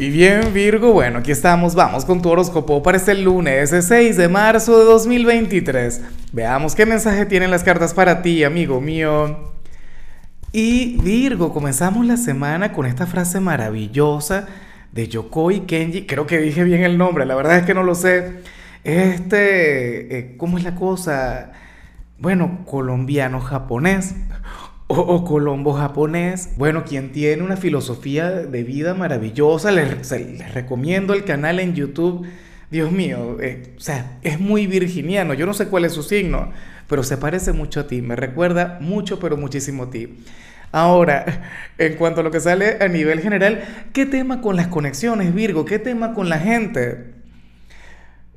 Y bien Virgo, bueno, aquí estamos, vamos con tu horóscopo para este lunes 6 de marzo de 2023. Veamos qué mensaje tienen las cartas para ti, amigo mío. Y Virgo, comenzamos la semana con esta frase maravillosa de Yokoi Kenji, creo que dije bien el nombre, la verdad es que no lo sé. Este, eh, ¿cómo es la cosa? Bueno, colombiano-japonés o, Colombo japonés. Bueno, quien tiene una filosofía de vida maravillosa, les, recomiendo el canal en YouTube. Dios mío, eh, o sea, es muy virginiano. Yo no sé cuál es su signo, pero se parece mucho a ti. Me recuerda mucho, pero muchísimo a ti. Ahora, en cuanto a lo que sale a nivel general, ¿qué tema con las conexiones, Virgo? ¿Qué tema con la gente?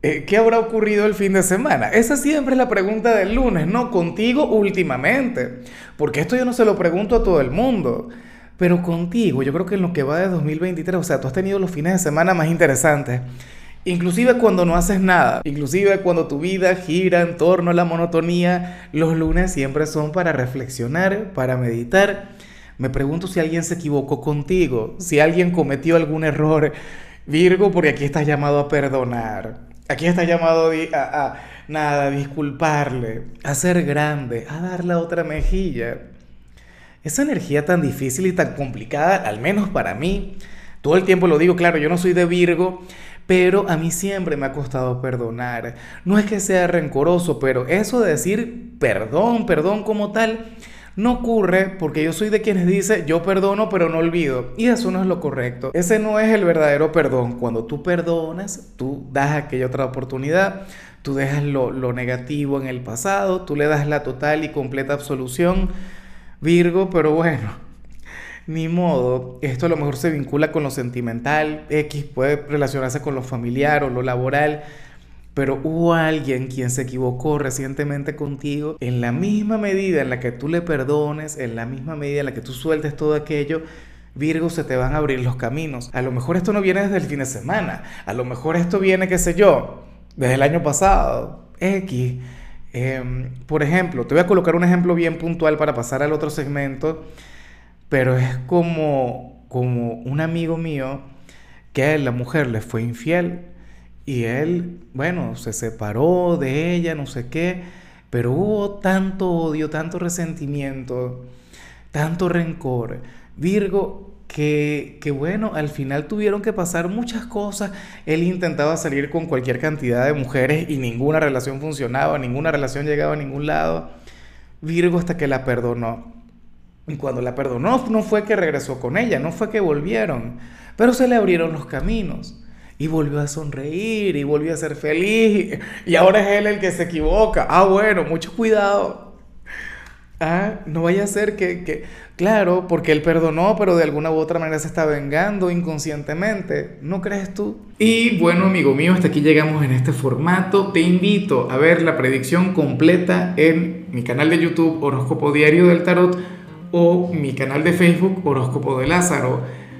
Eh, ¿Qué habrá ocurrido el fin de semana? Esa siempre es la pregunta del lunes, ¿no? Contigo últimamente. Porque esto yo no se lo pregunto a todo el mundo. Pero contigo, yo creo que en lo que va de 2023, o sea, tú has tenido los fines de semana más interesantes. Inclusive cuando no haces nada, inclusive cuando tu vida gira en torno a la monotonía, los lunes siempre son para reflexionar, para meditar. Me pregunto si alguien se equivocó contigo, si alguien cometió algún error, Virgo, porque aquí estás llamado a perdonar. Aquí está llamado a, nada, a disculparle, a ser grande, a dar la otra mejilla. Esa energía tan difícil y tan complicada, al menos para mí, todo el tiempo lo digo, claro, yo no soy de Virgo, pero a mí siempre me ha costado perdonar. No es que sea rencoroso, pero eso de decir perdón, perdón como tal, no ocurre porque yo soy de quienes dice yo perdono pero no olvido. Y eso no es lo correcto. Ese no es el verdadero perdón. Cuando tú perdonas, tú das aquella otra oportunidad, tú dejas lo, lo negativo en el pasado, tú le das la total y completa absolución. Virgo, pero bueno, ni modo, esto a lo mejor se vincula con lo sentimental, X puede relacionarse con lo familiar o lo laboral, pero hubo alguien quien se equivocó recientemente contigo, en la misma medida en la que tú le perdones, en la misma medida en la que tú sueltes todo aquello, Virgo, se te van a abrir los caminos. A lo mejor esto no viene desde el fin de semana, a lo mejor esto viene, qué sé yo, desde el año pasado, X. Em, por ejemplo, te voy a colocar un ejemplo bien puntual para pasar al otro segmento, pero es como, como un amigo mío que a la mujer le fue infiel y él, bueno, se separó de ella, no sé qué, pero hubo tanto odio, tanto resentimiento, tanto rencor. Virgo, que, que, bueno, al final tuvieron que pasar muchas cosas. Él intentaba salir con cualquier cantidad de mujeres y ninguna relación funcionaba, ninguna relación llegaba a ningún lado. Virgo hasta que la perdonó. Y cuando la perdonó no fue que regresó con ella, no fue que volvieron, pero se le abrieron los caminos y volvió a sonreír y volvió a ser feliz y ahora es él el que se equivoca. Ah, bueno, mucho cuidado. Ah, no vaya a ser que, que, claro, porque él perdonó, pero de alguna u otra manera se está vengando inconscientemente. ¿No crees tú? Y bueno, amigo mío, hasta aquí llegamos en este formato. Te invito a ver la predicción completa en mi canal de YouTube Horóscopo Diario del Tarot o mi canal de Facebook Horóscopo de Lázaro.